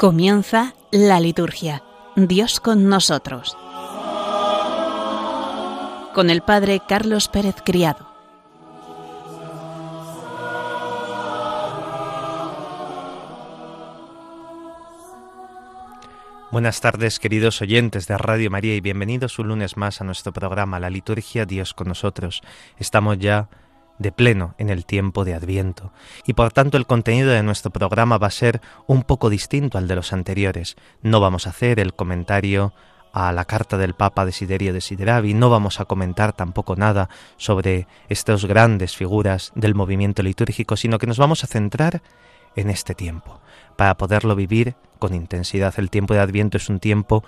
Comienza la liturgia. Dios con nosotros. Con el Padre Carlos Pérez Criado. Buenas tardes, queridos oyentes de Radio María, y bienvenidos un lunes más a nuestro programa La Liturgia Dios con nosotros. Estamos ya de pleno en el tiempo de Adviento, y por tanto el contenido de nuestro programa va a ser un poco distinto al de los anteriores. No vamos a hacer el comentario a la carta del Papa Desiderio de Sideravi, no vamos a comentar tampoco nada sobre estas grandes figuras del movimiento litúrgico, sino que nos vamos a centrar en este tiempo, para poderlo vivir con intensidad. El tiempo de Adviento es un tiempo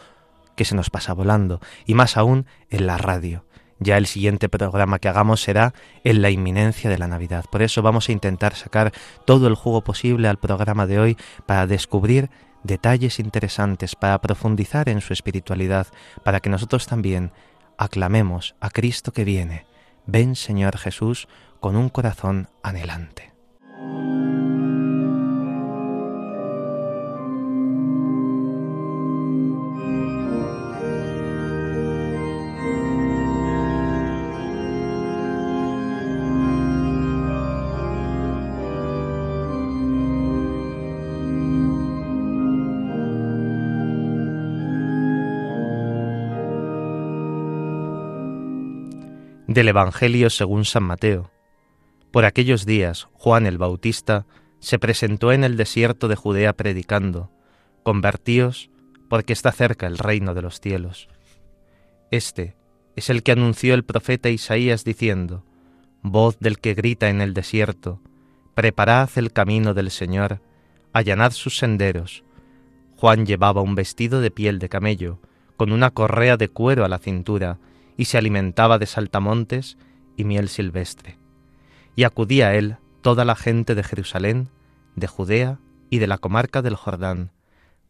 que se nos pasa volando, y más aún en la radio. Ya el siguiente programa que hagamos será en la inminencia de la Navidad. Por eso vamos a intentar sacar todo el jugo posible al programa de hoy para descubrir detalles interesantes, para profundizar en su espiritualidad, para que nosotros también aclamemos a Cristo que viene. Ven Señor Jesús con un corazón anhelante. Del Evangelio según San Mateo. Por aquellos días, Juan el Bautista se presentó en el desierto de Judea predicando, Convertíos, porque está cerca el reino de los cielos. Este es el que anunció el profeta Isaías diciendo, Voz del que grita en el desierto, Preparad el camino del Señor, allanad sus senderos. Juan llevaba un vestido de piel de camello, con una correa de cuero a la cintura, y se alimentaba de saltamontes y miel silvestre. Y acudía a él toda la gente de Jerusalén, de Judea y de la comarca del Jordán,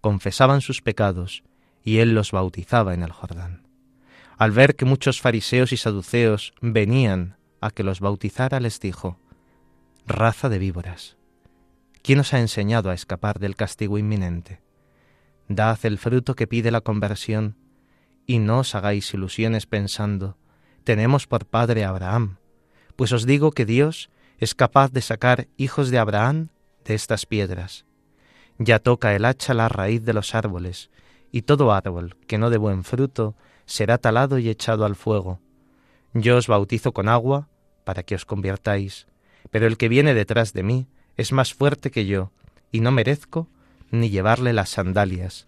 confesaban sus pecados, y él los bautizaba en el Jordán. Al ver que muchos fariseos y saduceos venían a que los bautizara, les dijo, Raza de víboras, ¿quién os ha enseñado a escapar del castigo inminente? Dad el fruto que pide la conversión, y no os hagáis ilusiones pensando, tenemos por padre a Abraham, pues os digo que Dios es capaz de sacar hijos de Abraham de estas piedras. Ya toca el hacha la raíz de los árboles, y todo árbol que no dé buen fruto será talado y echado al fuego. Yo os bautizo con agua para que os convirtáis, pero el que viene detrás de mí es más fuerte que yo, y no merezco ni llevarle las sandalias.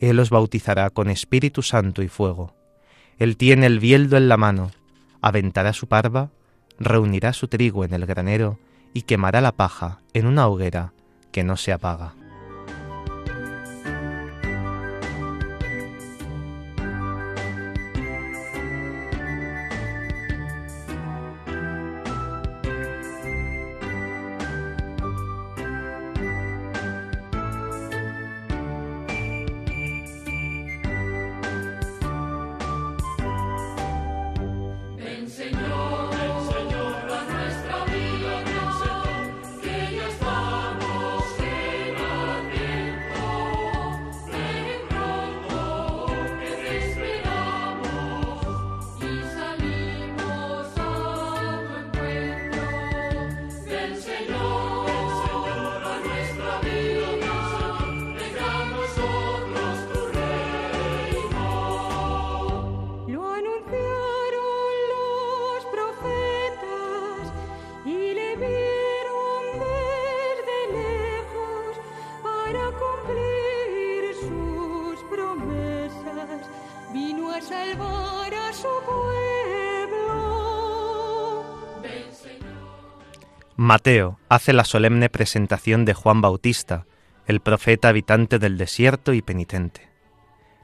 Él os bautizará con Espíritu Santo y fuego. Él tiene el bieldo en la mano, aventará su parva, reunirá su trigo en el granero y quemará la paja en una hoguera que no se apaga. Mateo hace la solemne presentación de Juan Bautista, el profeta habitante del desierto y penitente.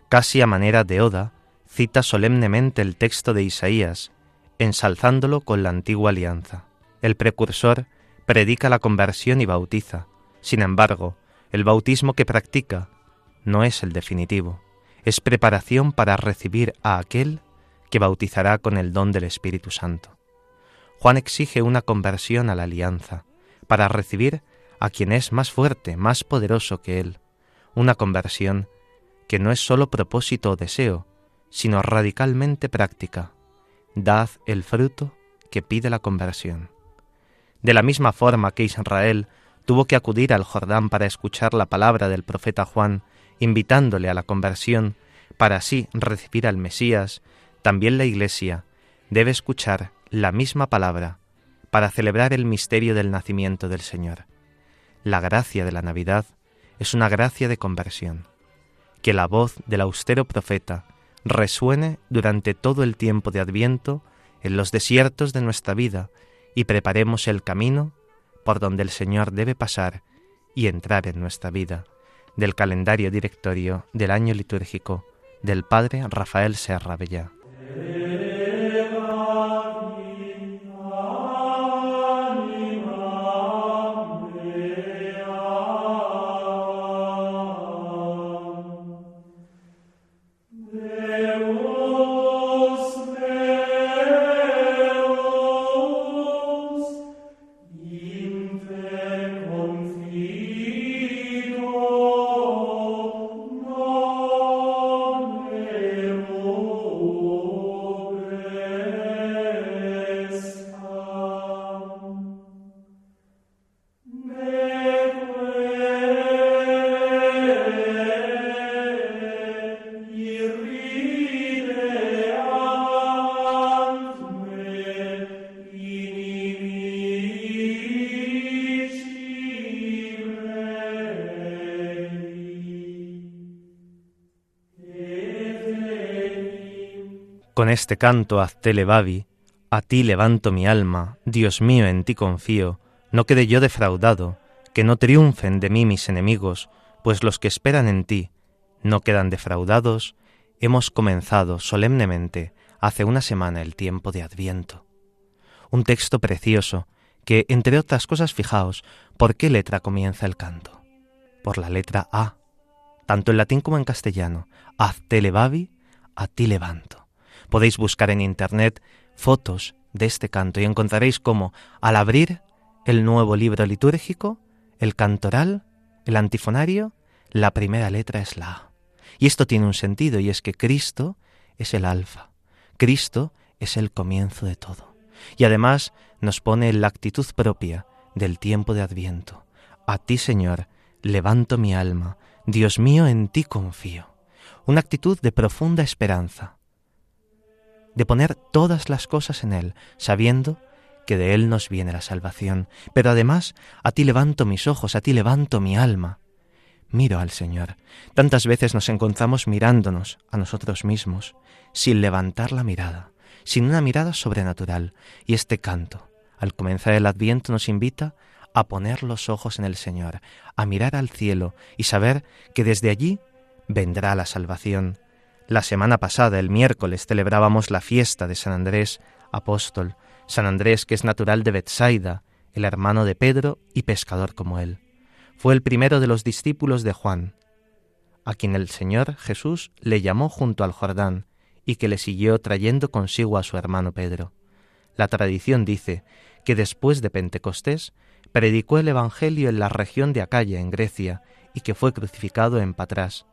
Casi a manera de oda, cita solemnemente el texto de Isaías, ensalzándolo con la antigua alianza. El precursor predica la conversión y bautiza. Sin embargo, el bautismo que practica no es el definitivo, es preparación para recibir a aquel que bautizará con el don del Espíritu Santo. Juan exige una conversión a la alianza, para recibir a quien es más fuerte, más poderoso que él, una conversión que no es sólo propósito o deseo, sino radicalmente práctica. Dad el fruto que pide la conversión. De la misma forma que Israel tuvo que acudir al Jordán para escuchar la palabra del profeta Juan, invitándole a la conversión, para así recibir al Mesías, también la Iglesia debe escuchar la misma palabra para celebrar el misterio del nacimiento del Señor. La gracia de la Navidad es una gracia de conversión. Que la voz del austero profeta resuene durante todo el tiempo de Adviento en los desiertos de nuestra vida y preparemos el camino por donde el Señor debe pasar y entrar en nuestra vida, del calendario directorio del año litúrgico del Padre Rafael Serra Bellá. Con este canto hazte levavi, a ti levanto mi alma, Dios mío, en ti confío, no quede yo defraudado, que no triunfen de mí mis enemigos, pues los que esperan en ti no quedan defraudados, hemos comenzado solemnemente hace una semana el tiempo de Adviento. Un texto precioso que, entre otras cosas, fijaos, ¿por qué letra comienza el canto? Por la letra A. Tanto en latín como en castellano, hazte levavi, a ti levanto. Podéis buscar en Internet fotos de este canto y encontraréis cómo al abrir el nuevo libro litúrgico, el cantoral, el antifonario, la primera letra es la A. Y esto tiene un sentido y es que Cristo es el alfa. Cristo es el comienzo de todo. Y además nos pone en la actitud propia del tiempo de Adviento. A ti, Señor, levanto mi alma. Dios mío, en ti confío. Una actitud de profunda esperanza, de poner todas las cosas en Él, sabiendo que de Él nos viene la salvación. Pero además, a ti levanto mis ojos, a ti levanto mi alma. Miro al Señor. Tantas veces nos encontramos mirándonos a nosotros mismos, sin levantar la mirada, sin una mirada sobrenatural. Y este canto, al comenzar el adviento, nos invita a poner los ojos en el Señor, a mirar al cielo y saber que desde allí vendrá la salvación, la semana pasada, el miércoles, celebrábamos la fiesta de San Andrés, apóstol, San Andrés que es natural de Bethsaida, el hermano de Pedro y pescador como él. Fue el primero de los discípulos de Juan, a quien el Señor Jesús le llamó junto al Jordán y que le siguió trayendo consigo a su hermano Pedro. La tradición dice que después de Pentecostés predicó el Evangelio en la región de Acaya, en Grecia, y que fue crucificado en Patras,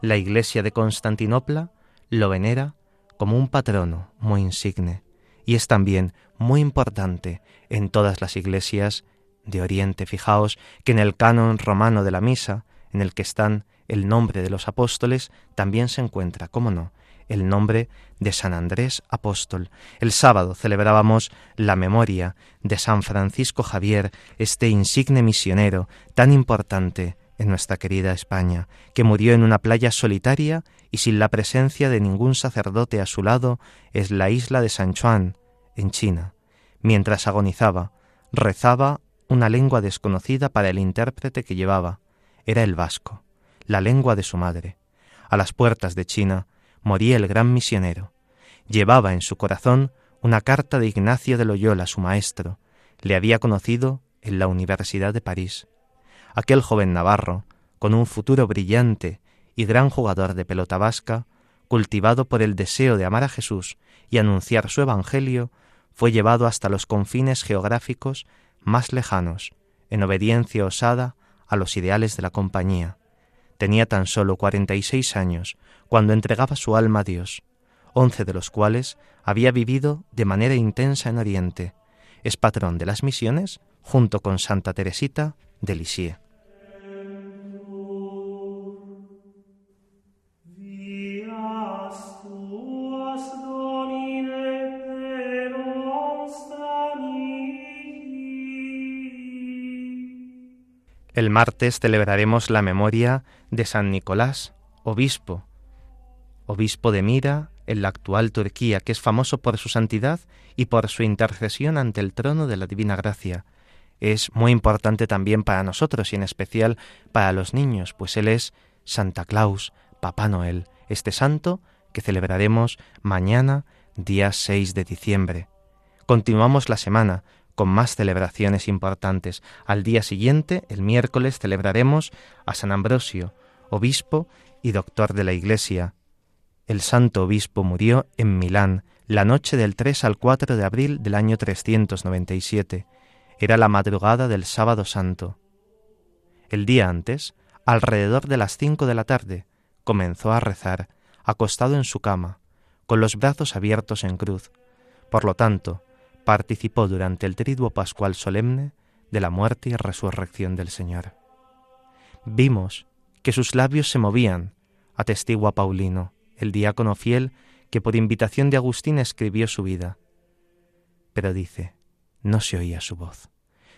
la Iglesia de Constantinopla lo venera como un patrono muy insigne y es también muy importante en todas las iglesias de Oriente. Fijaos que en el canon romano de la misa, en el que están el nombre de los apóstoles, también se encuentra, cómo no, el nombre de San Andrés Apóstol. El sábado celebrábamos la memoria de San Francisco Javier, este insigne misionero tan importante en nuestra querida España, que murió en una playa solitaria y sin la presencia de ningún sacerdote a su lado, es la isla de San Juan, en China. Mientras agonizaba, rezaba una lengua desconocida para el intérprete que llevaba. Era el vasco, la lengua de su madre. A las puertas de China moría el gran misionero. Llevaba en su corazón una carta de Ignacio de Loyola, su maestro. Le había conocido en la Universidad de París aquel joven navarro, con un futuro brillante y gran jugador de pelota vasca, cultivado por el deseo de amar a Jesús y anunciar su Evangelio, fue llevado hasta los confines geográficos más lejanos, en obediencia osada a los ideales de la compañía. Tenía tan solo 46 años cuando entregaba su alma a Dios, once de los cuales había vivido de manera intensa en Oriente. Es patrón de las misiones junto con Santa Teresita de Lisieux. El martes celebraremos la memoria de San Nicolás, obispo, obispo de Mira en la actual Turquía, que es famoso por su santidad y por su intercesión ante el trono de la Divina Gracia. Es muy importante también para nosotros y en especial para los niños, pues él es Santa Claus, Papá Noel, este santo que celebraremos mañana, día 6 de diciembre. Continuamos la semana con más celebraciones importantes. Al día siguiente, el miércoles, celebraremos a San Ambrosio, obispo y doctor de la Iglesia. El santo obispo murió en Milán la noche del 3 al 4 de abril del año 397. Era la madrugada del sábado santo. El día antes, alrededor de las cinco de la tarde, comenzó a rezar, acostado en su cama, con los brazos abiertos en cruz. Por lo tanto, participó durante el triduo pascual solemne de la muerte y resurrección del Señor. Vimos que sus labios se movían, atestigua Paulino, el diácono fiel que por invitación de Agustín escribió su vida. Pero dice, no se oía su voz.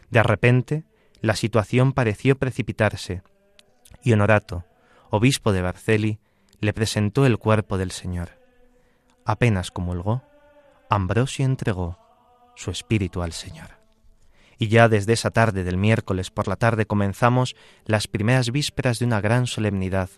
De repente, la situación pareció precipitarse, y Honorato, obispo de Barceli, le presentó el cuerpo del Señor. Apenas comulgó, Ambrosio entregó su espíritu al Señor. Y ya desde esa tarde del miércoles por la tarde comenzamos las primeras vísperas de una gran solemnidad,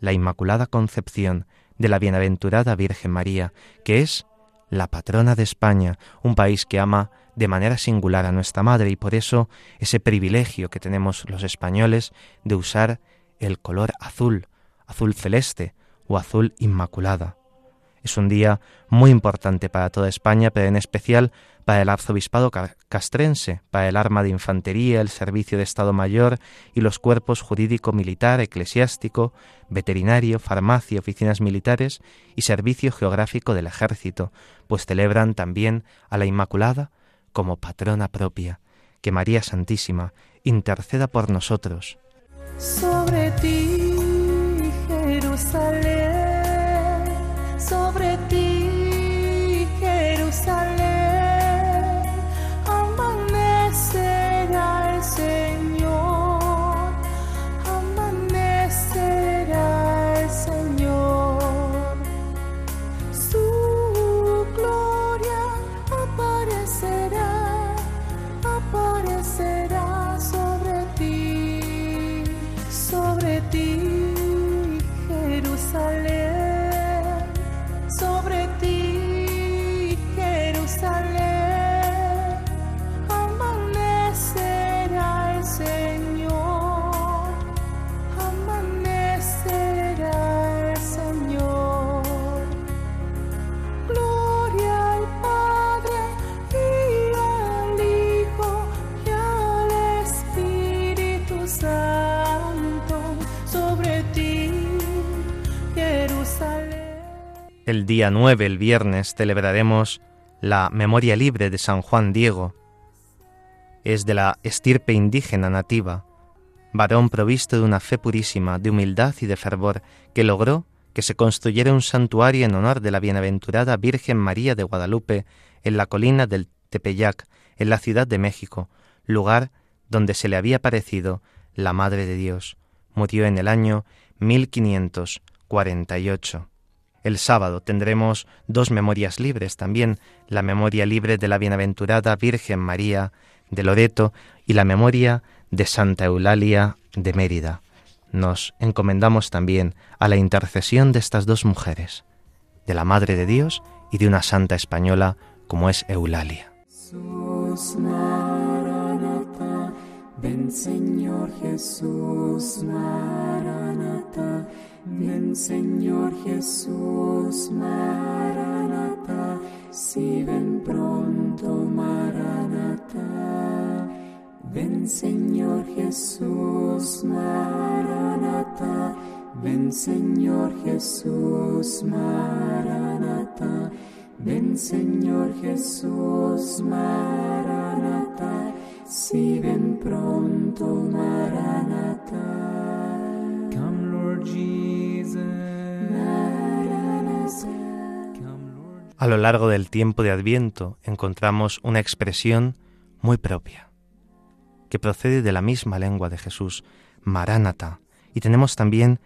la Inmaculada Concepción de la Bienaventurada Virgen María, que es la patrona de España, un país que ama de manera singular a nuestra Madre y por eso ese privilegio que tenemos los españoles de usar el color azul, azul celeste o azul inmaculada. Es un día muy importante para toda España, pero en especial para el arzobispado castrense, para el arma de infantería, el servicio de Estado Mayor y los cuerpos jurídico, militar, eclesiástico, veterinario, farmacia, oficinas militares y servicio geográfico del ejército, pues celebran también a la Inmaculada como patrona propia. Que María Santísima interceda por nosotros. Sobre ti, Jerusalén El día 9, el viernes, celebraremos la memoria libre de San Juan Diego. Es de la estirpe indígena nativa, varón provisto de una fe purísima, de humildad y de fervor, que logró que se construyera un santuario en honor de la bienaventurada Virgen María de Guadalupe en la colina del Tepeyac, en la Ciudad de México, lugar donde se le había parecido la Madre de Dios. Murió en el año 1548. El sábado tendremos dos memorias libres también, la memoria libre de la bienaventurada Virgen María de Loreto y la memoria de Santa Eulalia de Mérida. Nos encomendamos también a la intercesión de estas dos mujeres, de la Madre de Dios y de una santa española como es Eulalia. ven Señor Jesús, Ven Señor Jesús, Maranata, si ven pronto, Maranata. ven Señor Jesús, Maranata, ven Señor Jesús, Maranata, ven Señor Jesús, Maranata, si ven pronto. Maranatha. A lo largo del tiempo de Adviento encontramos una expresión muy propia, que procede de la misma lengua de Jesús, Maránata, y tenemos también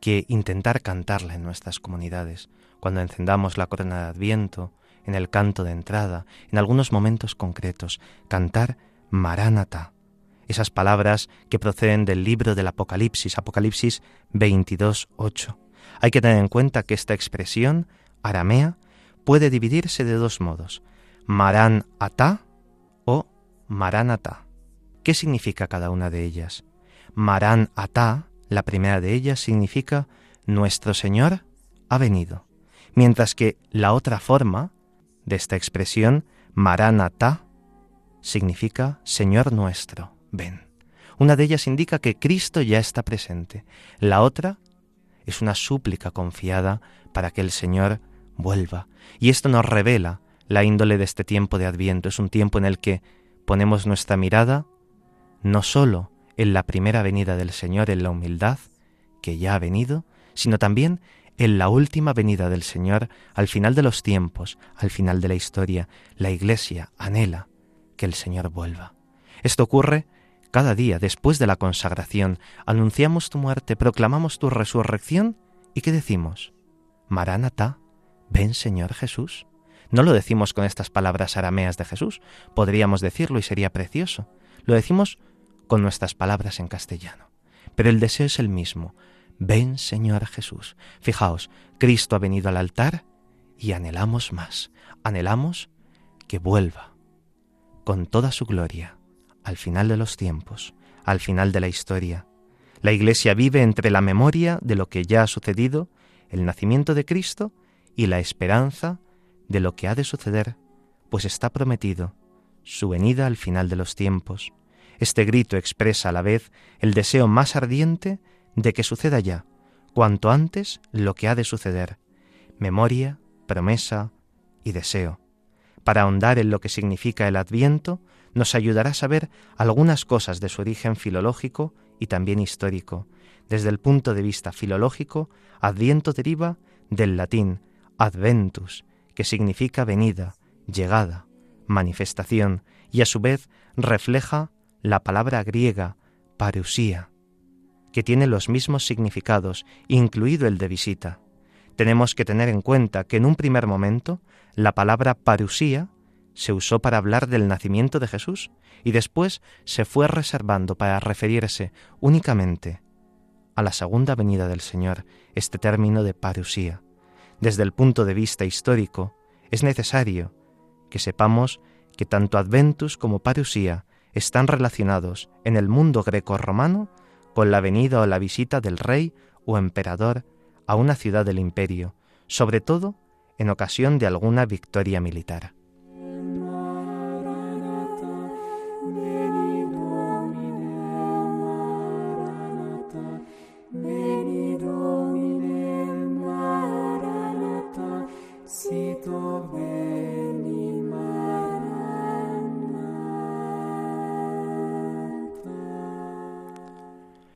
que intentar cantarla en nuestras comunidades, cuando encendamos la corona de Adviento, en el canto de entrada, en algunos momentos concretos, cantar Maránata, esas palabras que proceden del libro del Apocalipsis, Apocalipsis 22, 8. Hay que tener en cuenta que esta expresión aramea puede dividirse de dos modos, Marán Atá o Maránata. ¿Qué significa cada una de ellas? Marán Atá, la primera de ellas, significa Nuestro Señor ha venido, mientras que la otra forma de esta expresión, Maránata, significa Señor nuestro, ven. Una de ellas indica que Cristo ya está presente. La otra es una súplica confiada para que el Señor vuelva. Y esto nos revela la índole de este tiempo de Adviento. Es un tiempo en el que ponemos nuestra mirada no sólo en la primera venida del Señor, en la humildad, que ya ha venido, sino también en la última venida del Señor al final de los tiempos, al final de la historia. La Iglesia anhela que el Señor vuelva. Esto ocurre cada día después de la consagración. Anunciamos tu muerte, proclamamos tu resurrección y ¿qué decimos? Maránata, ven Señor Jesús. No lo decimos con estas palabras arameas de Jesús, podríamos decirlo y sería precioso. Lo decimos con nuestras palabras en castellano. Pero el deseo es el mismo. Ven Señor Jesús. Fijaos, Cristo ha venido al altar y anhelamos más. Anhelamos que vuelva con toda su gloria al final de los tiempos, al final de la historia. La Iglesia vive entre la memoria de lo que ya ha sucedido, el nacimiento de Cristo, y la esperanza de lo que ha de suceder, pues está prometido su venida al final de los tiempos. Este grito expresa a la vez el deseo más ardiente de que suceda ya, cuanto antes lo que ha de suceder, memoria, promesa y deseo. Para ahondar en lo que significa el adviento, nos ayudará a saber algunas cosas de su origen filológico y también histórico. Desde el punto de vista filológico, adviento deriva del latín adventus, que significa venida, llegada, manifestación, y a su vez refleja la palabra griega parusía, que tiene los mismos significados, incluido el de visita. Tenemos que tener en cuenta que en un primer momento la palabra parusía se usó para hablar del nacimiento de Jesús y después se fue reservando para referirse únicamente a la segunda venida del Señor, este término de parusía. Desde el punto de vista histórico, es necesario que sepamos que tanto Adventus como parusía están relacionados en el mundo greco-romano con la venida o la visita del rey o emperador a una ciudad del imperio, sobre todo en ocasión de alguna victoria militar.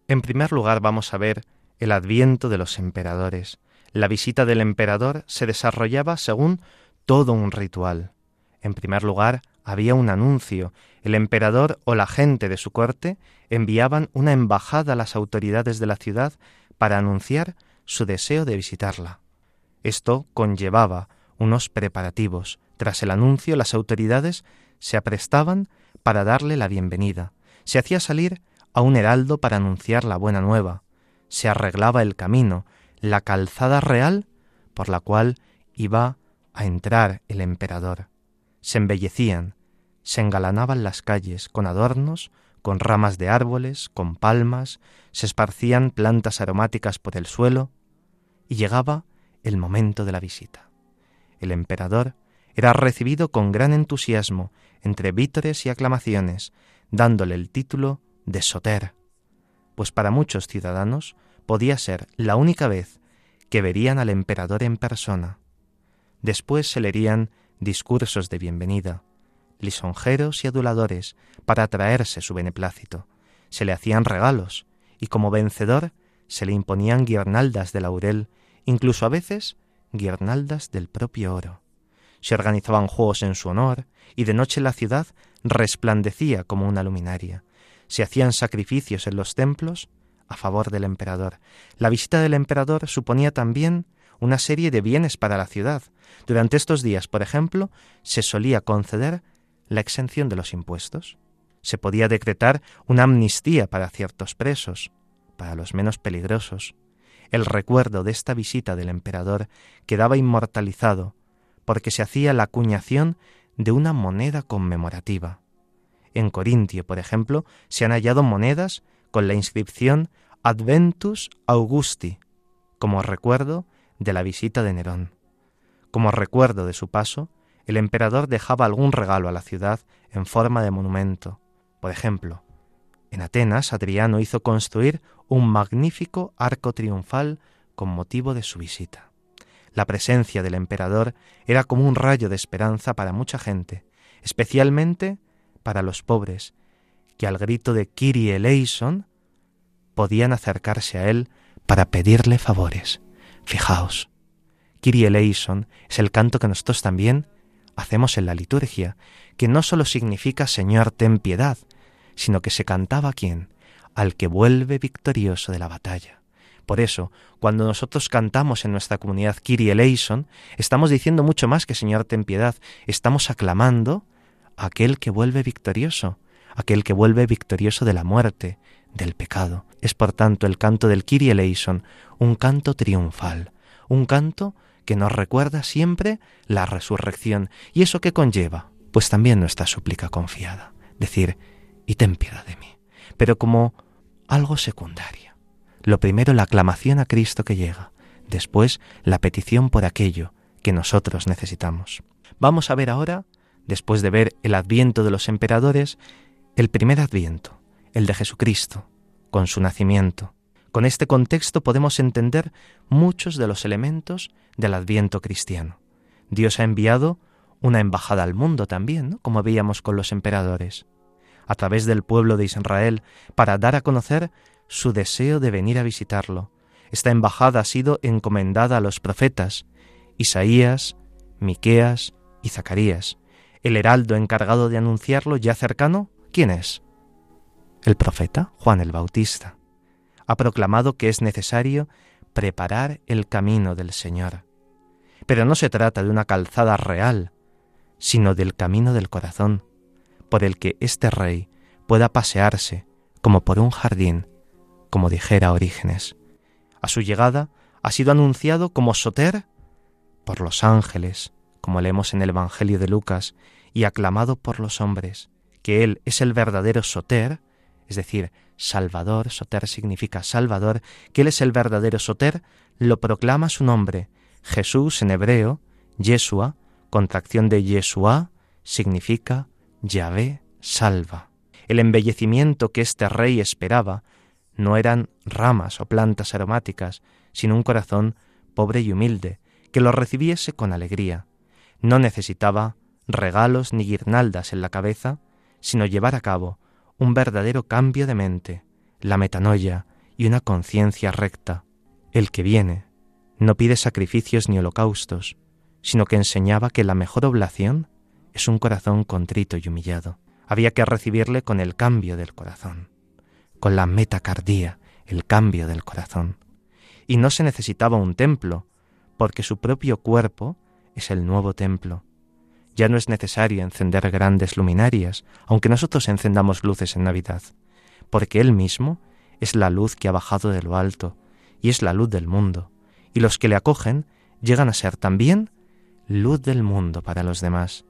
En primer lugar vamos a ver el adviento de los emperadores. La visita del emperador se desarrollaba según todo un ritual. En primer lugar, había un anuncio. El emperador o la gente de su corte enviaban una embajada a las autoridades de la ciudad para anunciar su deseo de visitarla. Esto conllevaba unos preparativos. Tras el anuncio, las autoridades se aprestaban para darle la bienvenida. Se hacía salir a un heraldo para anunciar la buena nueva. Se arreglaba el camino, la calzada real por la cual iba a entrar el emperador. Se embellecían, se engalanaban las calles con adornos, con ramas de árboles, con palmas, se esparcían plantas aromáticas por el suelo, y llegaba el momento de la visita. El emperador era recibido con gran entusiasmo, entre vítores y aclamaciones. dándole el título de Soter, pues para muchos ciudadanos podía ser la única vez que verían al emperador en persona. Después se leerían discursos de bienvenida, lisonjeros y aduladores para atraerse su beneplácito. Se le hacían regalos y como vencedor se le imponían guirnaldas de laurel, incluso a veces guirnaldas del propio oro. Se organizaban juegos en su honor y de noche la ciudad resplandecía como una luminaria. Se hacían sacrificios en los templos a favor del emperador. La visita del emperador suponía también una serie de bienes para la ciudad. Durante estos días, por ejemplo, se solía conceder la exención de los impuestos. Se podía decretar una amnistía para ciertos presos, para los menos peligrosos. El recuerdo de esta visita del emperador quedaba inmortalizado porque se hacía la acuñación de una moneda conmemorativa. En Corintio, por ejemplo, se han hallado monedas con la inscripción Adventus Augusti, como recuerdo de la visita de Nerón. Como recuerdo de su paso, el emperador dejaba algún regalo a la ciudad en forma de monumento. Por ejemplo, en Atenas Adriano hizo construir un magnífico arco triunfal con motivo de su visita. La presencia del emperador era como un rayo de esperanza para mucha gente, especialmente para los pobres, que al grito de Kyrie eleison podían acercarse a él para pedirle favores. Fijaos, Kyrie eleison es el canto que nosotros también hacemos en la liturgia, que no solo significa Señor, ten piedad, sino que se cantaba a quién? Al que vuelve victorioso de la batalla. Por eso, cuando nosotros cantamos en nuestra comunidad Kyrie eleison, estamos diciendo mucho más que Señor, ten piedad, estamos aclamando a aquel que vuelve victorioso, aquel que vuelve victorioso de la muerte, del pecado. Es por tanto el canto del Kyrie eleison un canto triunfal, un canto que nos recuerda siempre la resurrección. ¿Y eso qué conlleva? Pues también nuestra súplica confiada, decir, y ten piedad de mí, pero como algo secundario. Lo primero la aclamación a Cristo que llega, después la petición por aquello que nosotros necesitamos. Vamos a ver ahora, después de ver el adviento de los emperadores, el primer adviento, el de Jesucristo, con su nacimiento, con este contexto podemos entender muchos de los elementos del adviento cristiano. Dios ha enviado una embajada al mundo también, como veíamos con los emperadores, a través del pueblo de Israel, para dar a conocer su deseo de venir a visitarlo. Esta embajada ha sido encomendada a los profetas, Isaías, Miqueas y Zacarías. El heraldo encargado de anunciarlo ya cercano, ¿quién es? El profeta Juan el Bautista ha proclamado que es necesario preparar el camino del Señor. Pero no se trata de una calzada real, sino del camino del corazón, por el que este rey pueda pasearse como por un jardín, como dijera Orígenes. A su llegada ha sido anunciado como Soter por los ángeles, como leemos en el Evangelio de Lucas, y aclamado por los hombres, que Él es el verdadero Soter, es decir, Salvador, Soter significa Salvador, que Él es el verdadero Soter, lo proclama su nombre. Jesús en hebreo, Yeshua, contracción de Yeshua, significa Yahvé salva. El embellecimiento que este rey esperaba no eran ramas o plantas aromáticas, sino un corazón pobre y humilde, que lo recibiese con alegría. No necesitaba regalos ni guirnaldas en la cabeza, sino llevar a cabo un verdadero cambio de mente, la metanoia y una conciencia recta. El que viene no pide sacrificios ni holocaustos, sino que enseñaba que la mejor oblación es un corazón contrito y humillado. Había que recibirle con el cambio del corazón, con la metacardía, el cambio del corazón. Y no se necesitaba un templo, porque su propio cuerpo es el nuevo templo, ya no es necesario encender grandes luminarias, aunque nosotros encendamos luces en Navidad, porque Él mismo es la luz que ha bajado de lo alto y es la luz del mundo, y los que le acogen llegan a ser también luz del mundo para los demás.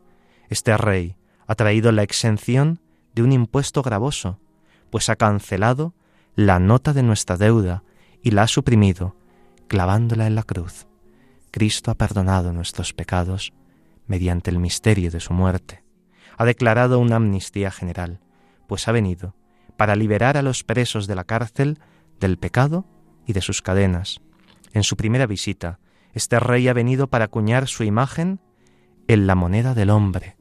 Este rey ha traído la exención de un impuesto gravoso, pues ha cancelado la nota de nuestra deuda y la ha suprimido, clavándola en la cruz. Cristo ha perdonado nuestros pecados mediante el misterio de su muerte. Ha declarado una amnistía general, pues ha venido para liberar a los presos de la cárcel, del pecado y de sus cadenas. En su primera visita, este rey ha venido para acuñar su imagen en la moneda del hombre,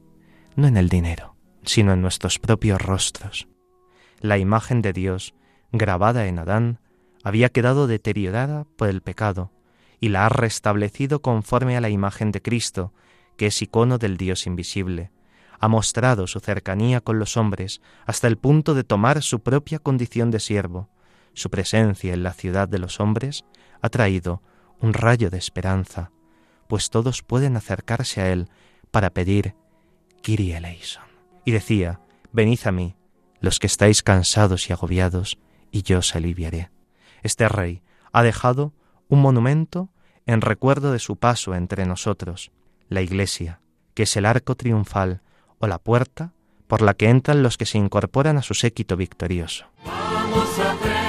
no en el dinero, sino en nuestros propios rostros. La imagen de Dios, grabada en Adán, había quedado deteriorada por el pecado, y la ha restablecido conforme a la imagen de Cristo, que es icono del Dios invisible. Ha mostrado su cercanía con los hombres hasta el punto de tomar su propia condición de siervo. Su presencia en la ciudad de los hombres ha traído un rayo de esperanza, pues todos pueden acercarse a él para pedir Kyrie eleison. Y decía, Venid a mí, los que estáis cansados y agobiados, y yo os aliviaré. Este rey ha dejado un monumento en recuerdo de su paso entre nosotros, la iglesia, que es el arco triunfal o la puerta por la que entran los que se incorporan a su séquito victorioso. Vamos a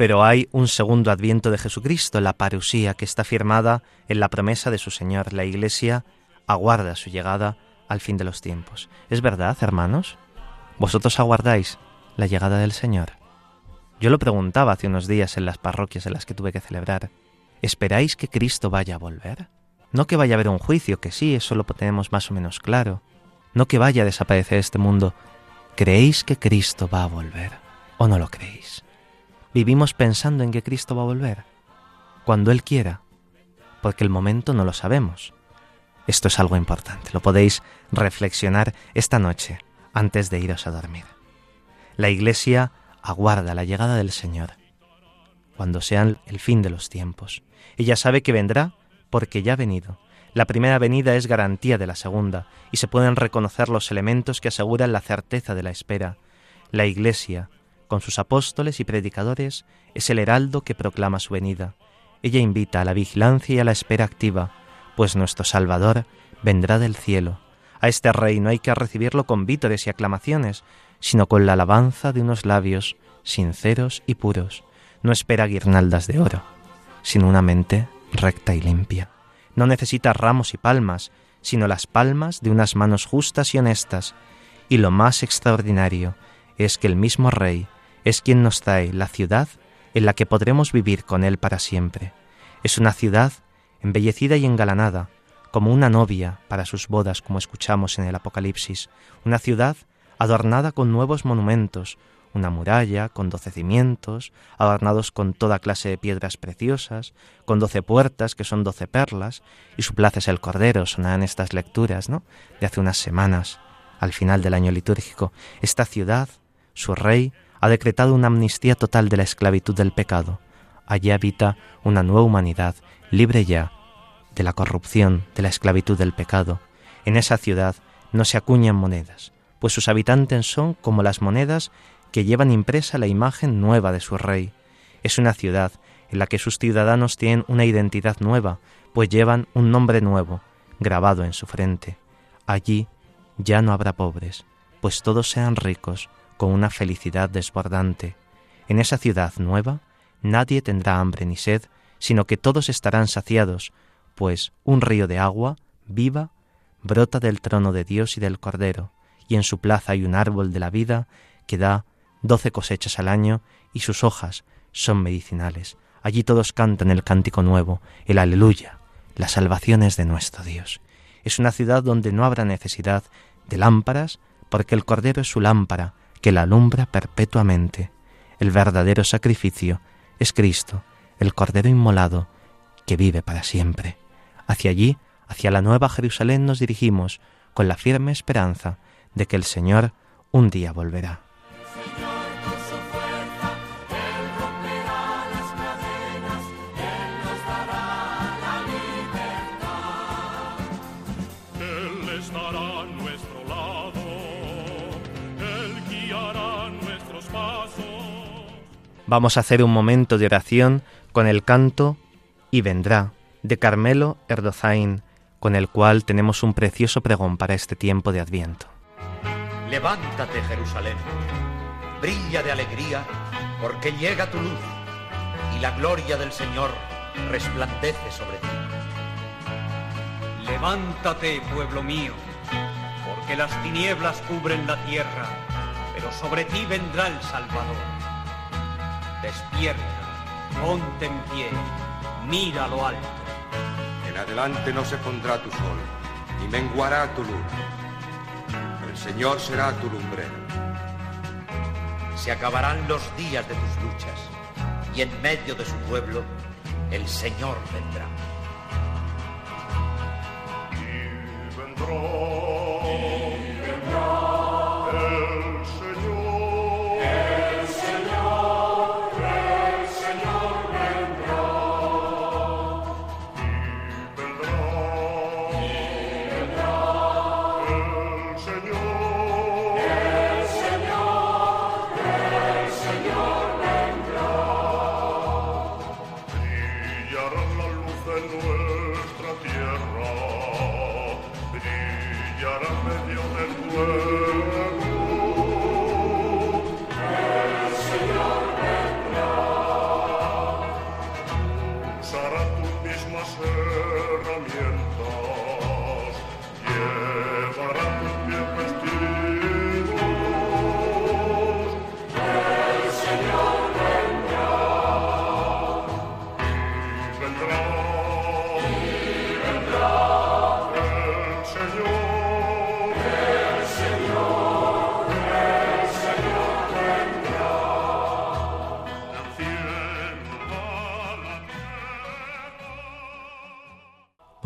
Pero hay un segundo adviento de Jesucristo, la parusía, que está firmada en la promesa de su Señor. La Iglesia aguarda su llegada al fin de los tiempos. ¿Es verdad, hermanos? ¿Vosotros aguardáis la llegada del Señor? Yo lo preguntaba hace unos días en las parroquias en las que tuve que celebrar. ¿Esperáis que Cristo vaya a volver? No que vaya a haber un juicio, que sí, eso lo tenemos más o menos claro. No que vaya a desaparecer este mundo. ¿Creéis que Cristo va a volver? ¿O no lo creéis? Vivimos pensando en que Cristo va a volver, cuando Él quiera, porque el momento no lo sabemos. Esto es algo importante, lo podéis reflexionar esta noche antes de iros a dormir. La Iglesia aguarda la llegada del Señor, cuando sea el fin de los tiempos. Ella sabe que vendrá porque ya ha venido. La primera venida es garantía de la segunda, y se pueden reconocer los elementos que aseguran la certeza de la espera. La Iglesia, con sus apóstoles y predicadores, es el heraldo que proclama su venida. Ella invita a la vigilancia y a la espera activa, pues nuestro Salvador vendrá del cielo. A este rey no hay que recibirlo con vítores y aclamaciones, sino con la alabanza de unos labios sinceros y puros. No espera guirnaldas de oro, sino una mente recta y limpia. No necesita ramos y palmas, sino las palmas de unas manos justas y honestas. Y lo más extraordinario es que el mismo rey es quien nos trae la ciudad en la que podremos vivir con Él para siempre. Es una ciudad embellecida y engalanada, como una novia para sus bodas, como escuchamos en el Apocalipsis, una ciudad adornada con nuevos monumentos, una muralla con doce cimientos, adornados con toda clase de piedras preciosas, con doce puertas que son doce perlas, y su plaza es el Cordero, sonarán estas lecturas, ¿no? De hace unas semanas, al final del año litúrgico. Esta ciudad, su rey, ha decretado una amnistía total de la esclavitud del pecado. Allí habita una nueva humanidad, libre ya de la corrupción, de la esclavitud del pecado. En esa ciudad no se acuñan monedas, pues sus habitantes son como las monedas que llevan impresa la imagen nueva de su rey. Es una ciudad en la que sus ciudadanos tienen una identidad nueva, pues llevan un nombre nuevo, grabado en su frente. Allí ya no habrá pobres, pues todos sean ricos, con una felicidad desbordante. En esa ciudad nueva nadie tendrá hambre ni sed, sino que todos estarán saciados, pues un río de agua viva brota del trono de Dios y del Cordero, y en su plaza hay un árbol de la vida que da doce cosechas al año, y sus hojas son medicinales. Allí todos cantan el cántico nuevo, el aleluya, la salvación es de nuestro Dios. Es una ciudad donde no habrá necesidad de lámparas, porque el Cordero es su lámpara, que la alumbra perpetuamente. El verdadero sacrificio es Cristo, el Cordero inmolado, que vive para siempre. Hacia allí, hacia la nueva Jerusalén nos dirigimos, con la firme esperanza de que el Señor un día volverá. Nuestros pasos. Vamos a hacer un momento de oración con el canto Y vendrá de Carmelo Erdozain, con el cual tenemos un precioso pregón para este tiempo de Adviento. Levántate, Jerusalén, brilla de alegría, porque llega tu luz, y la gloria del Señor resplandece sobre ti. Levántate, pueblo mío, porque las tinieblas cubren la tierra, pero sobre ti vendrá el Salvador. Despierta, ponte en pie, mira lo alto. En adelante no se pondrá tu sol, ni menguará tu luz. El Señor será tu lumbrero. Se acabarán los días de tus luchas, y en medio de su pueblo el Señor vendrá. Y vendrá,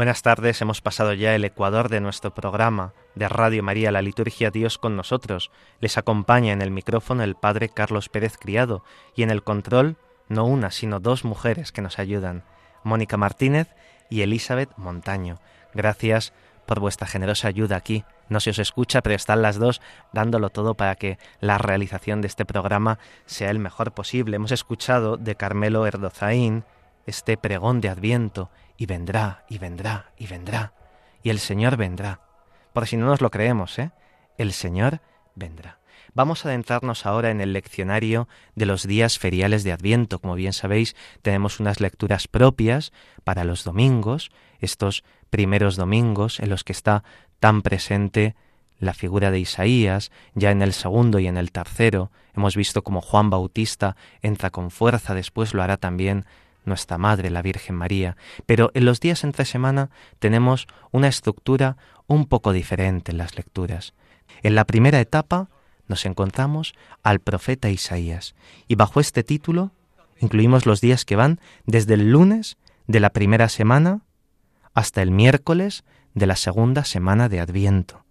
Buenas tardes, hemos pasado ya el ecuador de nuestro programa de Radio María, la liturgia Dios con nosotros. Les acompaña en el micrófono el Padre Carlos Pérez Criado y en el control no una, sino dos mujeres que nos ayudan, Mónica Martínez y Elizabeth Montaño. Gracias por vuestra generosa ayuda aquí. No se os escucha, pero están las dos dándolo todo para que la realización de este programa sea el mejor posible. Hemos escuchado de Carmelo Erdozaín este pregón de Adviento, y vendrá, y vendrá, y vendrá, y el Señor vendrá. Por si no nos lo creemos, ¿eh? El Señor vendrá. Vamos a adentrarnos ahora en el leccionario de los días feriales de Adviento. Como bien sabéis, tenemos unas lecturas propias para los domingos, estos primeros domingos en los que está tan presente la figura de Isaías, ya en el segundo y en el tercero hemos visto como Juan Bautista entra con fuerza, después lo hará también nuestra Madre, la Virgen María, pero en los días entre semana tenemos una estructura un poco diferente en las lecturas. En la primera etapa nos encontramos al profeta Isaías y bajo este título incluimos los días que van desde el lunes de la primera semana hasta el miércoles de la segunda semana de Adviento.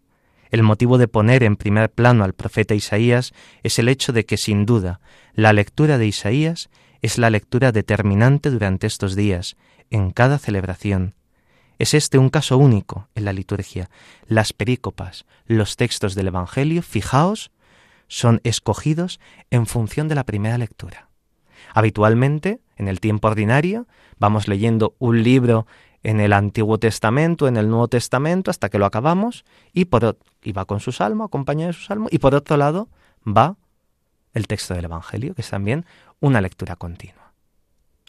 El motivo de poner en primer plano al profeta Isaías es el hecho de que sin duda la lectura de Isaías es la lectura determinante durante estos días, en cada celebración. Es este un caso único en la liturgia. Las perícopas, los textos del Evangelio, fijaos, son escogidos en función de la primera lectura. Habitualmente, en el tiempo ordinario, vamos leyendo un libro en el Antiguo Testamento, en el Nuevo Testamento, hasta que lo acabamos, y, por, va con su salmo, acompañado de su salmo, y por otro lado va el texto del Evangelio, que es también una lectura continua.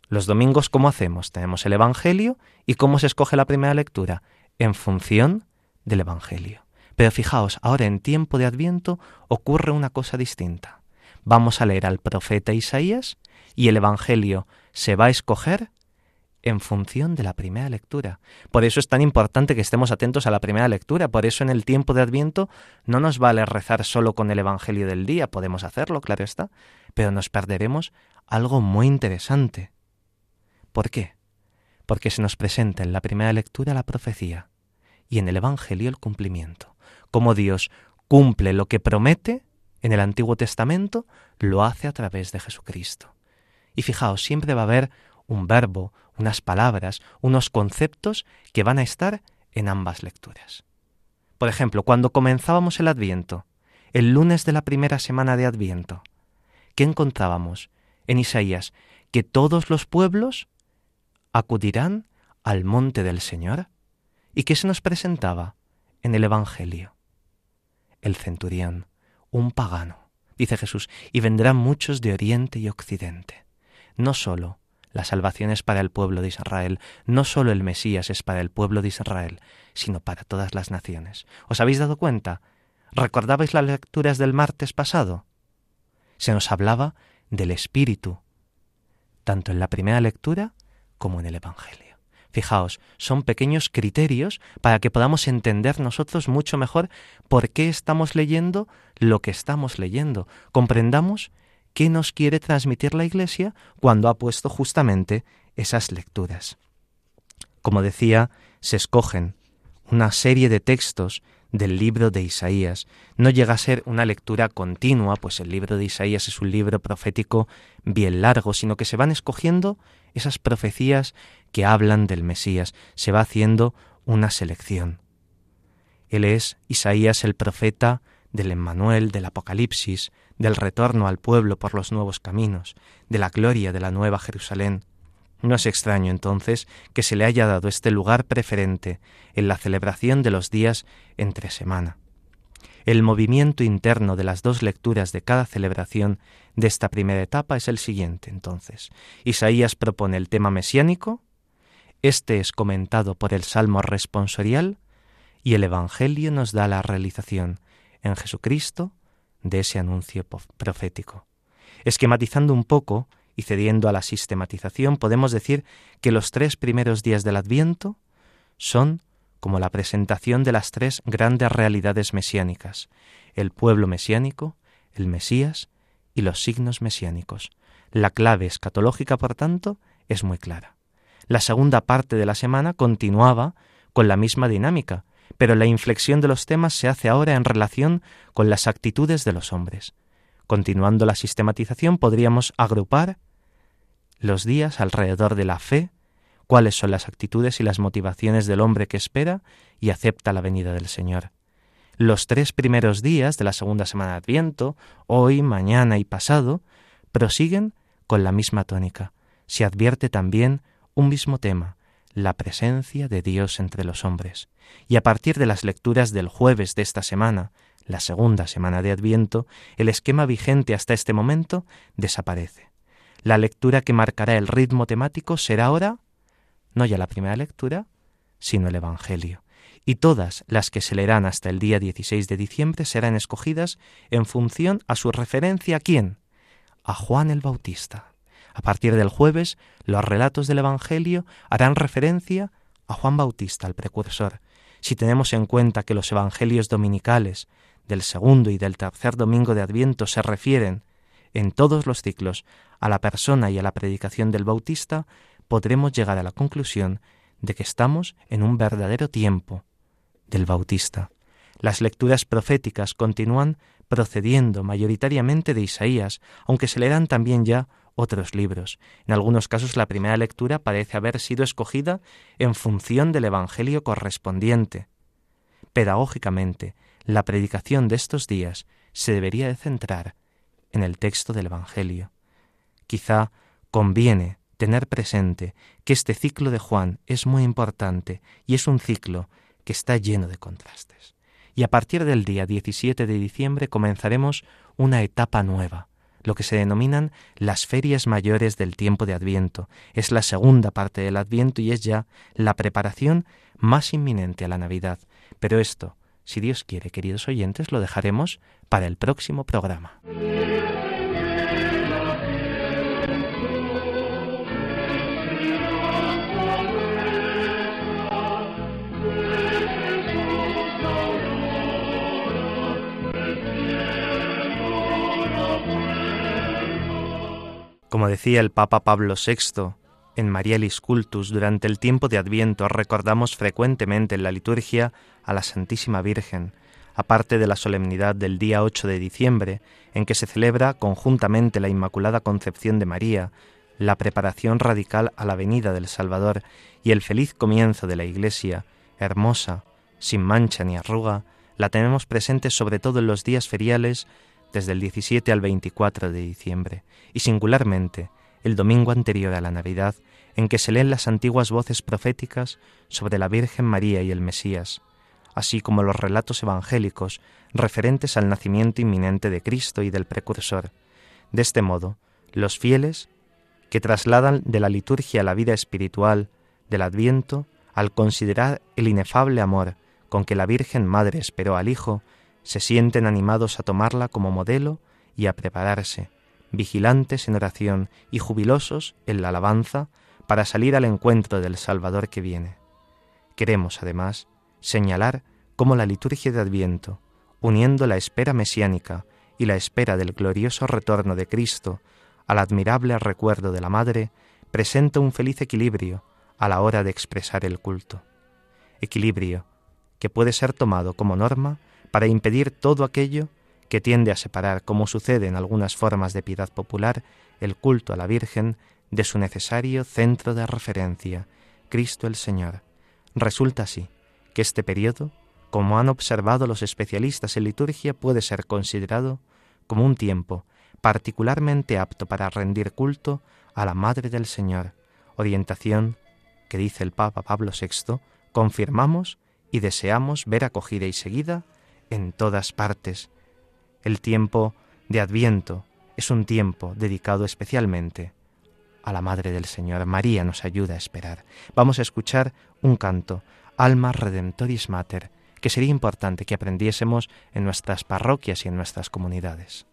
Los domingos, ¿cómo hacemos? Tenemos el Evangelio y ¿cómo se escoge la primera lectura? En función del Evangelio. Pero fijaos, ahora en tiempo de Adviento ocurre una cosa distinta. Vamos a leer al profeta Isaías y el Evangelio se va a escoger en función de la primera lectura. Por eso es tan importante que estemos atentos a la primera lectura. Por eso en el tiempo de Adviento no nos vale rezar solo con el Evangelio del día. Podemos hacerlo, claro está, pero nos perderemos algo muy interesante. ¿Por qué? Porque se nos presenta en la primera lectura la profecía y en el Evangelio el cumplimiento. Como Dios cumple lo que promete en el Antiguo Testamento, lo hace a través de Jesucristo. Y fijaos, siempre va a haber un verbo, unas palabras, unos conceptos que van a estar en ambas lecturas. Por ejemplo, cuando comenzábamos el Adviento, el lunes de la primera semana de Adviento, ¿qué encontrábamos en Isaías que todos los pueblos acudirán al monte del Señor. ¿Y qué se nos presentaba en el Evangelio? El centurión, un pagano, dice Jesús, y vendrán muchos de oriente y occidente. No sólo la salvación es para el pueblo de Israel, no sólo el Mesías es para el pueblo de Israel, sino para todas las naciones. ¿Os habéis dado cuenta? ¿Recordabais las lecturas del martes pasado? Se nos hablaba del Espíritu, tanto en la primera lectura como en el Evangelio. Fijaos, son pequeños criterios para que podamos entender nosotros mucho mejor por qué estamos leyendo lo que estamos leyendo. Comprendamos qué nos quiere transmitir la Iglesia cuando ha puesto justamente esas lecturas. Como decía, se escogen una serie de textos del libro de Isaías. No llega a ser una lectura continua, pues el libro de Isaías es un libro profético bien largo, sino que se van escogiendo esas profecías que hablan del Mesías, se va haciendo una selección. Él es Isaías el profeta del Emmanuel, del Apocalipsis, del retorno al pueblo por los nuevos caminos, de la gloria de la nueva Jerusalén. No es extraño entonces que se le haya dado este lugar preferente en la celebración de los días entre semana. El movimiento interno de las dos lecturas de cada celebración de esta primera etapa es el siguiente, entonces. Isaías propone el tema mesiánico, este es comentado por el Salmo responsorial y el Evangelio nos da la realización en Jesucristo de ese anuncio profético. Esquematizando un poco, y cediendo a la sistematización, podemos decir que los tres primeros días del Adviento son como la presentación de las tres grandes realidades mesiánicas, el pueblo mesiánico, el Mesías y los signos mesiánicos. La clave escatológica, por tanto, es muy clara. La segunda parte de la semana continuaba con la misma dinámica, pero la inflexión de los temas se hace ahora en relación con las actitudes de los hombres. Continuando la sistematización, podríamos agrupar los días alrededor de la fe, cuáles son las actitudes y las motivaciones del hombre que espera y acepta la venida del Señor. Los tres primeros días de la segunda semana de Adviento, hoy, mañana y pasado, prosiguen con la misma tónica. Se advierte también un mismo tema, la presencia de Dios entre los hombres. Y a partir de las lecturas del jueves de esta semana, la segunda semana de Adviento, el esquema vigente hasta este momento desaparece. La lectura que marcará el ritmo temático será ahora no ya la primera lectura, sino el Evangelio. Y todas las que se leerán hasta el día 16 de diciembre serán escogidas en función a su referencia a quién? A Juan el Bautista. A partir del jueves, los relatos del Evangelio harán referencia a Juan Bautista, el precursor. Si tenemos en cuenta que los Evangelios dominicales del segundo y del tercer domingo de Adviento se refieren en todos los ciclos a la persona y a la predicación del Bautista, podremos llegar a la conclusión de que estamos en un verdadero tiempo del Bautista. Las lecturas proféticas continúan procediendo mayoritariamente de Isaías, aunque se leerán también ya otros libros. En algunos casos la primera lectura parece haber sido escogida en función del Evangelio correspondiente. Pedagógicamente, la predicación de estos días se debería de centrar en el texto del Evangelio. Quizá conviene tener presente que este ciclo de Juan es muy importante y es un ciclo que está lleno de contrastes. Y a partir del día 17 de diciembre comenzaremos una etapa nueva, lo que se denominan las ferias mayores del tiempo de Adviento. Es la segunda parte del Adviento y es ya la preparación más inminente a la Navidad. Pero esto, si Dios quiere, queridos oyentes, lo dejaremos para el próximo programa. Como decía el Papa Pablo VI en Marialis Cultus durante el tiempo de Adviento, recordamos frecuentemente en la liturgia a la Santísima Virgen, aparte de la solemnidad del día 8 de diciembre, en que se celebra conjuntamente la Inmaculada Concepción de María, la preparación radical a la venida del Salvador y el feliz comienzo de la Iglesia, hermosa, sin mancha ni arruga, la tenemos presente sobre todo en los días feriales desde el 17 al 24 de diciembre, y singularmente el domingo anterior a la Navidad, en que se leen las antiguas voces proféticas sobre la Virgen María y el Mesías, así como los relatos evangélicos referentes al nacimiento inminente de Cristo y del precursor. De este modo, los fieles, que trasladan de la liturgia a la vida espiritual del Adviento, al considerar el inefable amor con que la Virgen Madre esperó al Hijo, se sienten animados a tomarla como modelo y a prepararse, vigilantes en oración y jubilosos en la alabanza para salir al encuentro del Salvador que viene. Queremos, además, señalar cómo la liturgia de Adviento, uniendo la espera mesiánica y la espera del glorioso retorno de Cristo al admirable recuerdo de la Madre, presenta un feliz equilibrio a la hora de expresar el culto. Equilibrio que puede ser tomado como norma para impedir todo aquello que tiende a separar, como sucede en algunas formas de piedad popular, el culto a la Virgen de su necesario centro de referencia, Cristo el Señor. Resulta así que este periodo, como han observado los especialistas en liturgia, puede ser considerado como un tiempo particularmente apto para rendir culto a la Madre del Señor, orientación que dice el Papa Pablo VI, confirmamos y deseamos ver acogida y seguida en todas partes. El tiempo de Adviento es un tiempo dedicado especialmente a la Madre del Señor. María nos ayuda a esperar. Vamos a escuchar un canto, Alma Redemptoris Mater, que sería importante que aprendiésemos en nuestras parroquias y en nuestras comunidades.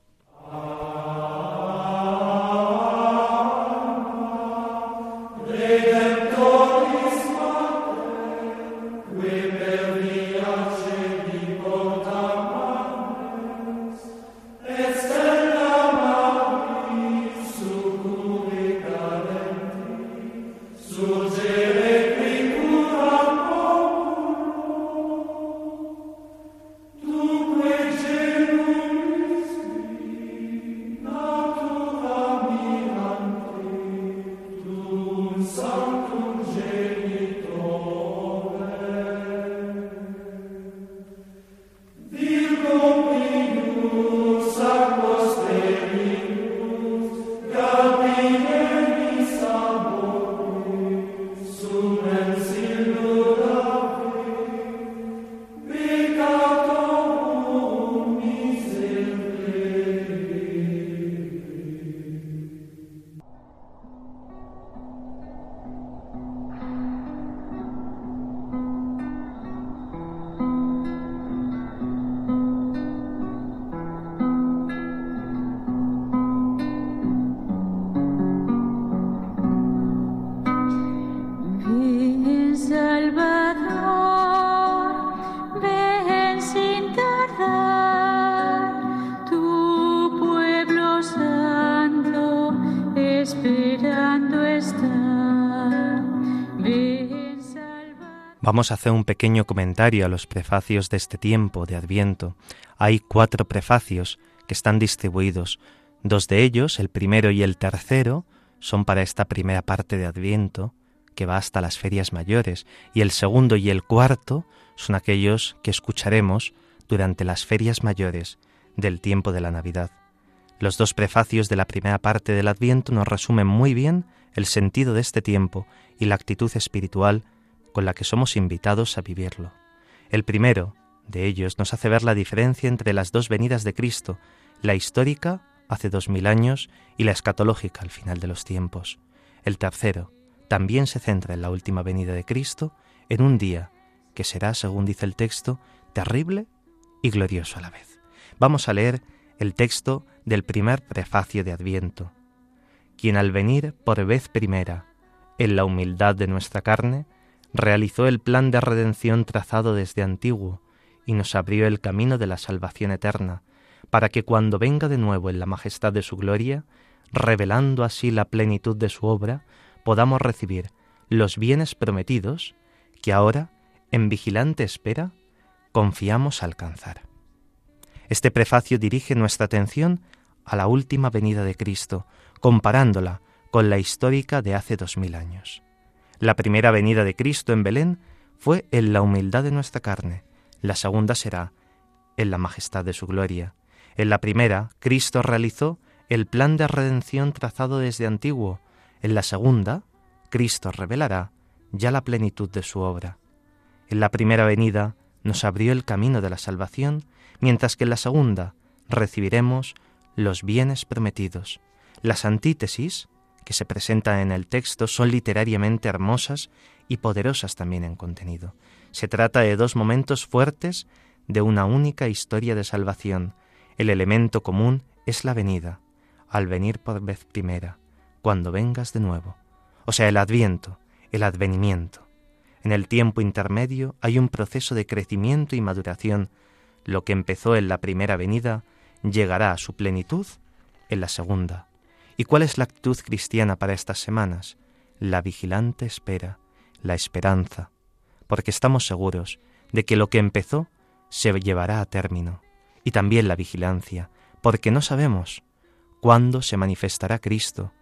Vamos a hacer un pequeño comentario a los prefacios de este tiempo de Adviento. Hay cuatro prefacios que están distribuidos. Dos de ellos, el primero y el tercero, son para esta primera parte de Adviento, que va hasta las ferias mayores, y el segundo y el cuarto son aquellos que escucharemos durante las ferias mayores del tiempo de la Navidad. Los dos prefacios de la primera parte del Adviento nos resumen muy bien el sentido de este tiempo y la actitud espiritual con la que somos invitados a vivirlo. El primero de ellos nos hace ver la diferencia entre las dos venidas de Cristo, la histórica hace dos mil años y la escatológica al final de los tiempos. El tercero también se centra en la última venida de Cristo en un día que será, según dice el texto, terrible y glorioso a la vez. Vamos a leer el texto del primer prefacio de Adviento. Quien al venir por vez primera, en la humildad de nuestra carne, realizó el plan de redención trazado desde antiguo y nos abrió el camino de la salvación eterna, para que cuando venga de nuevo en la majestad de su gloria, revelando así la plenitud de su obra, podamos recibir los bienes prometidos que ahora, en vigilante espera, confiamos alcanzar. Este prefacio dirige nuestra atención a la última venida de Cristo, comparándola con la histórica de hace dos mil años. La primera venida de Cristo en Belén fue en la humildad de nuestra carne, la segunda será en la majestad de su gloria. En la primera, Cristo realizó el plan de redención trazado desde antiguo. En la segunda, Cristo revelará ya la plenitud de su obra. En la primera venida nos abrió el camino de la salvación, mientras que en la segunda recibiremos los bienes prometidos. Las antítesis que se presentan en el texto son literariamente hermosas y poderosas también en contenido. Se trata de dos momentos fuertes de una única historia de salvación. El elemento común es la venida, al venir por vez primera, cuando vengas de nuevo. O sea, el adviento, el advenimiento. En el tiempo intermedio hay un proceso de crecimiento y maduración. Lo que empezó en la primera venida llegará a su plenitud en la segunda. ¿Y cuál es la actitud cristiana para estas semanas? La vigilante espera, la esperanza, porque estamos seguros de que lo que empezó se llevará a término, y también la vigilancia, porque no sabemos cuándo se manifestará Cristo,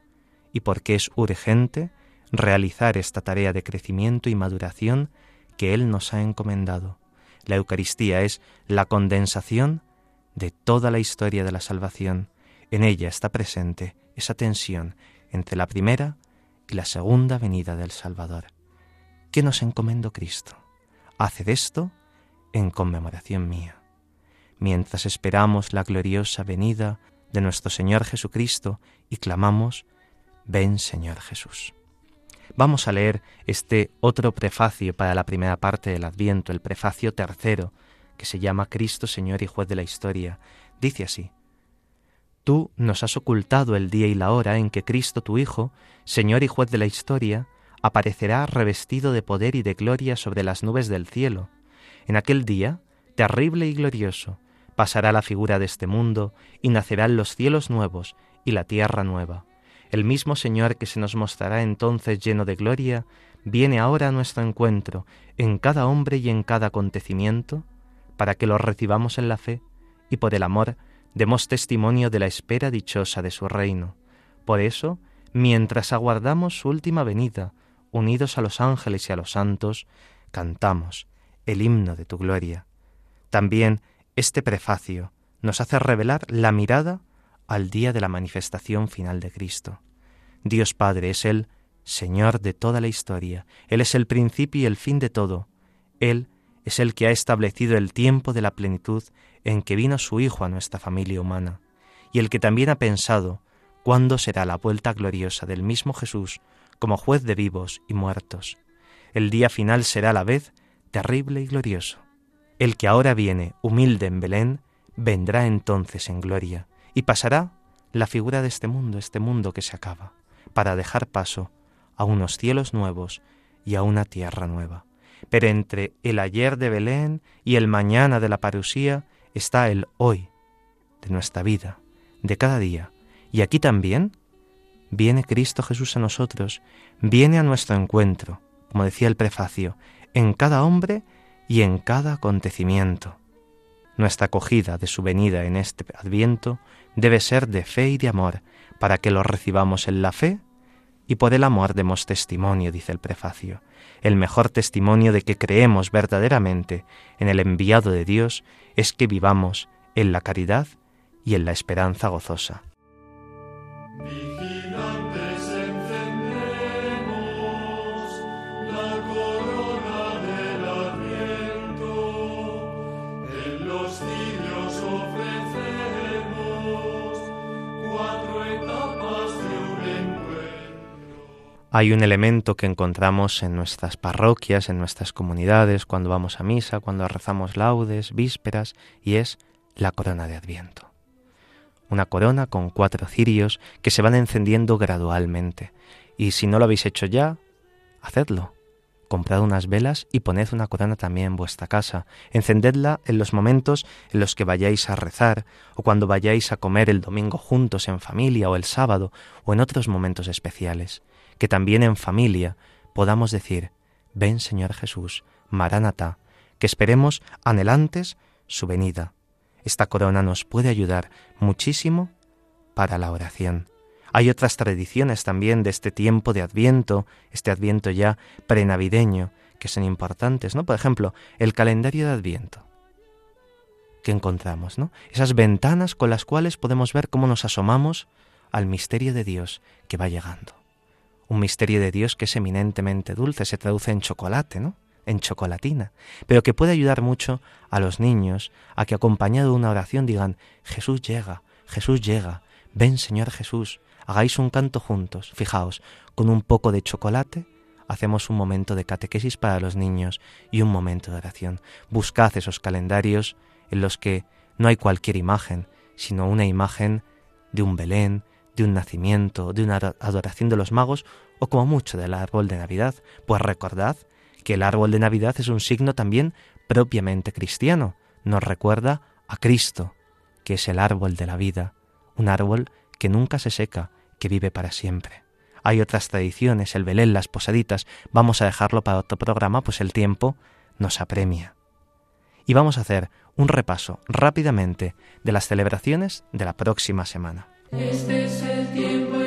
y porque es urgente realizar esta tarea de crecimiento y maduración que Él nos ha encomendado. La Eucaristía es la condensación de toda la historia de la salvación. En ella está presente esa tensión entre la primera y la segunda venida del Salvador. ¿Qué nos encomendó Cristo? Haced esto en conmemoración mía. Mientras esperamos la gloriosa venida de nuestro Señor Jesucristo y clamamos, ven Señor Jesús. Vamos a leer este otro prefacio para la primera parte del Adviento, el prefacio tercero, que se llama Cristo Señor y Juez de la Historia. Dice así, Tú nos has ocultado el día y la hora en que Cristo tu Hijo, Señor y Juez de la Historia, aparecerá revestido de poder y de gloria sobre las nubes del cielo. En aquel día, terrible y glorioso, pasará la figura de este mundo y nacerán los cielos nuevos y la tierra nueva. El mismo Señor que se nos mostrará entonces lleno de gloria, viene ahora a nuestro encuentro en cada hombre y en cada acontecimiento, para que lo recibamos en la fe y por el amor demos testimonio de la espera dichosa de su reino. Por eso, mientras aguardamos su última venida, unidos a los ángeles y a los santos, cantamos el himno de tu gloria. También este prefacio nos hace revelar la mirada al día de la manifestación final de Cristo. Dios Padre es el Señor de toda la historia, Él es el principio y el fin de todo, Él es el que ha establecido el tiempo de la plenitud en que vino su Hijo a nuestra familia humana, y el que también ha pensado cuándo será la vuelta gloriosa del mismo Jesús como juez de vivos y muertos. El día final será a la vez terrible y glorioso. El que ahora viene humilde en Belén, vendrá entonces en gloria, y pasará la figura de este mundo, este mundo que se acaba, para dejar paso a unos cielos nuevos y a una tierra nueva. Pero entre el ayer de Belén y el mañana de la parusía está el hoy de nuestra vida, de cada día. Y aquí también viene Cristo Jesús a nosotros, viene a nuestro encuentro, como decía el prefacio, en cada hombre y en cada acontecimiento. Nuestra acogida de su venida en este adviento debe ser de fe y de amor, para que lo recibamos en la fe y por el amor demos testimonio, dice el prefacio, el mejor testimonio de que creemos verdaderamente en el enviado de Dios es que vivamos en la caridad y en la esperanza gozosa. Hay un elemento que encontramos en nuestras parroquias, en nuestras comunidades, cuando vamos a misa, cuando rezamos laudes, vísperas, y es la corona de Adviento. Una corona con cuatro cirios que se van encendiendo gradualmente. Y si no lo habéis hecho ya, hacedlo. Comprad unas velas y poned una corona también en vuestra casa. Encendedla en los momentos en los que vayáis a rezar, o cuando vayáis a comer el domingo juntos en familia, o el sábado, o en otros momentos especiales que también en familia podamos decir, ven Señor Jesús, Maránata, que esperemos anhelantes su venida. Esta corona nos puede ayudar muchísimo para la oración. Hay otras tradiciones también de este tiempo de Adviento, este Adviento ya prenavideño, que son importantes, ¿no? Por ejemplo, el calendario de Adviento. que encontramos, ¿no? Esas ventanas con las cuales podemos ver cómo nos asomamos al misterio de Dios que va llegando. Un misterio de Dios que es eminentemente dulce, se traduce en chocolate, ¿no? En chocolatina, pero que puede ayudar mucho a los niños a que acompañado de una oración digan, Jesús llega, Jesús llega, ven Señor Jesús, hagáis un canto juntos. Fijaos, con un poco de chocolate hacemos un momento de catequesis para los niños y un momento de oración. Buscad esos calendarios en los que no hay cualquier imagen, sino una imagen de un Belén, de un nacimiento, de una adoración de los magos o como mucho del árbol de Navidad. Pues recordad que el árbol de Navidad es un signo también propiamente cristiano. Nos recuerda a Cristo, que es el árbol de la vida, un árbol que nunca se seca, que vive para siempre. Hay otras tradiciones, el Belén, las posaditas, vamos a dejarlo para otro programa, pues el tiempo nos apremia. Y vamos a hacer un repaso rápidamente de las celebraciones de la próxima semana. Este es el tiempo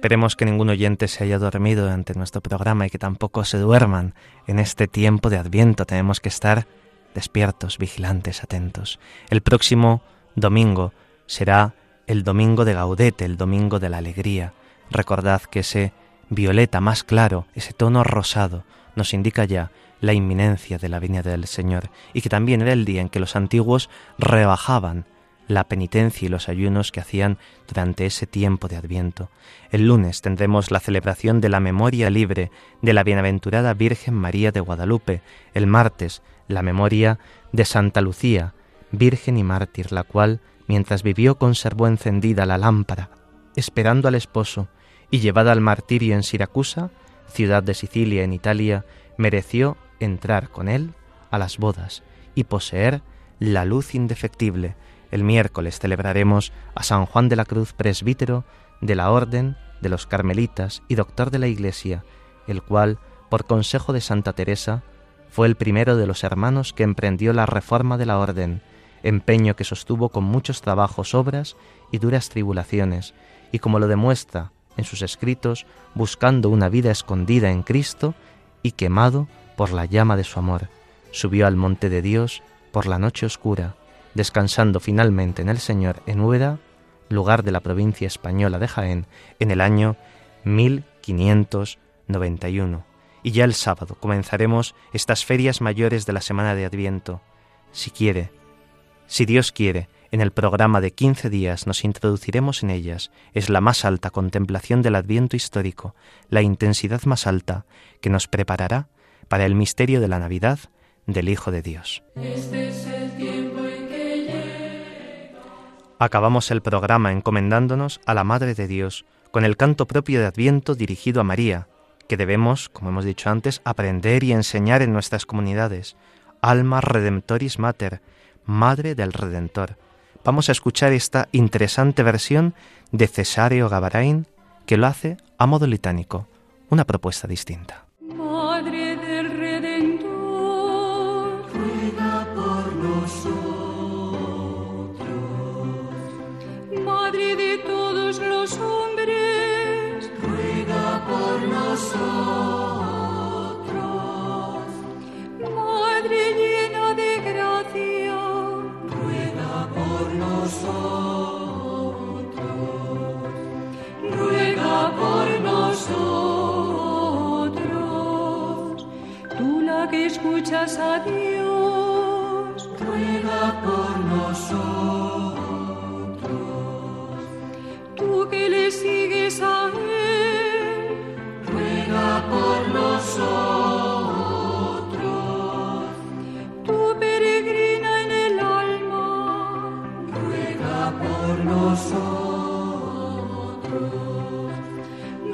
Esperemos que ningún oyente se haya dormido durante nuestro programa y que tampoco se duerman en este tiempo de Adviento. Tenemos que estar despiertos, vigilantes, atentos. El próximo domingo será el domingo de Gaudete, el domingo de la alegría. Recordad que ese violeta más claro, ese tono rosado, nos indica ya la inminencia de la venida del Señor y que también era el día en que los antiguos rebajaban la penitencia y los ayunos que hacían durante ese tiempo de Adviento. El lunes tendremos la celebración de la memoria libre de la bienaventurada Virgen María de Guadalupe. El martes, la memoria de Santa Lucía, Virgen y mártir, la cual, mientras vivió, conservó encendida la lámpara, esperando al esposo, y llevada al martirio en Siracusa, ciudad de Sicilia en Italia, mereció entrar con él a las bodas y poseer la luz indefectible. El miércoles celebraremos a San Juan de la Cruz, presbítero de la Orden de los Carmelitas y doctor de la Iglesia, el cual, por consejo de Santa Teresa, fue el primero de los hermanos que emprendió la reforma de la Orden, empeño que sostuvo con muchos trabajos, obras y duras tribulaciones, y como lo demuestra en sus escritos, buscando una vida escondida en Cristo y quemado por la llama de su amor, subió al monte de Dios por la noche oscura, descansando finalmente en el Señor en Úbeda, lugar de la provincia española de Jaén, en el año 1591. Y ya el sábado comenzaremos estas ferias mayores de la semana de Adviento. Si quiere, si Dios quiere, en el programa de 15 días nos introduciremos en ellas. Es la más alta contemplación del Adviento histórico, la intensidad más alta que nos preparará para el misterio de la Navidad del Hijo de Dios. Este es el tiempo Acabamos el programa encomendándonos a la Madre de Dios con el canto propio de Adviento dirigido a María, que debemos, como hemos dicho antes, aprender y enseñar en nuestras comunidades. Alma Redemptoris Mater, Madre del Redentor. Vamos a escuchar esta interesante versión de Cesáreo Gavarain, que lo hace a modo litánico, una propuesta distinta. Los hombres, ruega por nosotros. Madre llena de gracia, ruega por nosotros. Ruega por nosotros. Tú la que escuchas a Dios, ruega por nosotros. Que le sigues a Él, ruega por nosotros. Tú peregrina en el alma, ruega por nosotros.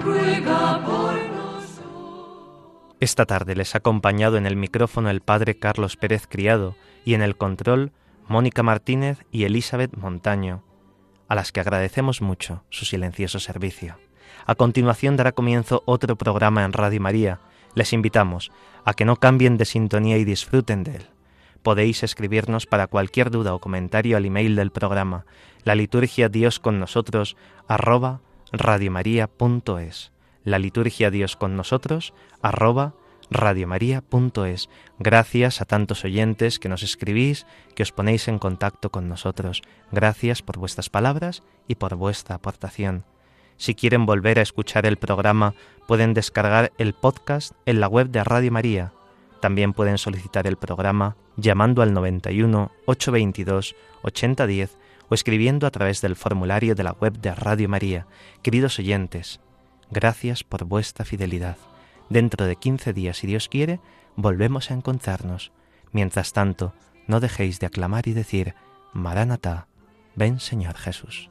Ruega por nosotros. Esta tarde les ha acompañado en el micrófono el padre Carlos Pérez Criado y en el control Mónica Martínez y Elizabeth Montaño, a las que agradecemos mucho su silencioso servicio. A continuación dará comienzo otro programa en Radio María. Les invitamos a que no cambien de sintonía y disfruten de él. Podéis escribirnos para cualquier duda o comentario al email del programa, la liturgia Dios con nosotros, arroba radiomaria.es. La liturgia Dios con nosotros, arroba radiomaria.es. Gracias a tantos oyentes que nos escribís, que os ponéis en contacto con nosotros. Gracias por vuestras palabras y por vuestra aportación. Si quieren volver a escuchar el programa, pueden descargar el podcast en la web de Radio María. También pueden solicitar el programa llamando al 91 822 8010 o escribiendo a través del formulario de la web de Radio María. Queridos oyentes, gracias por vuestra fidelidad. Dentro de 15 días, si Dios quiere, volvemos a encontrarnos. Mientras tanto, no dejéis de aclamar y decir, Maranatá, ven Señor Jesús.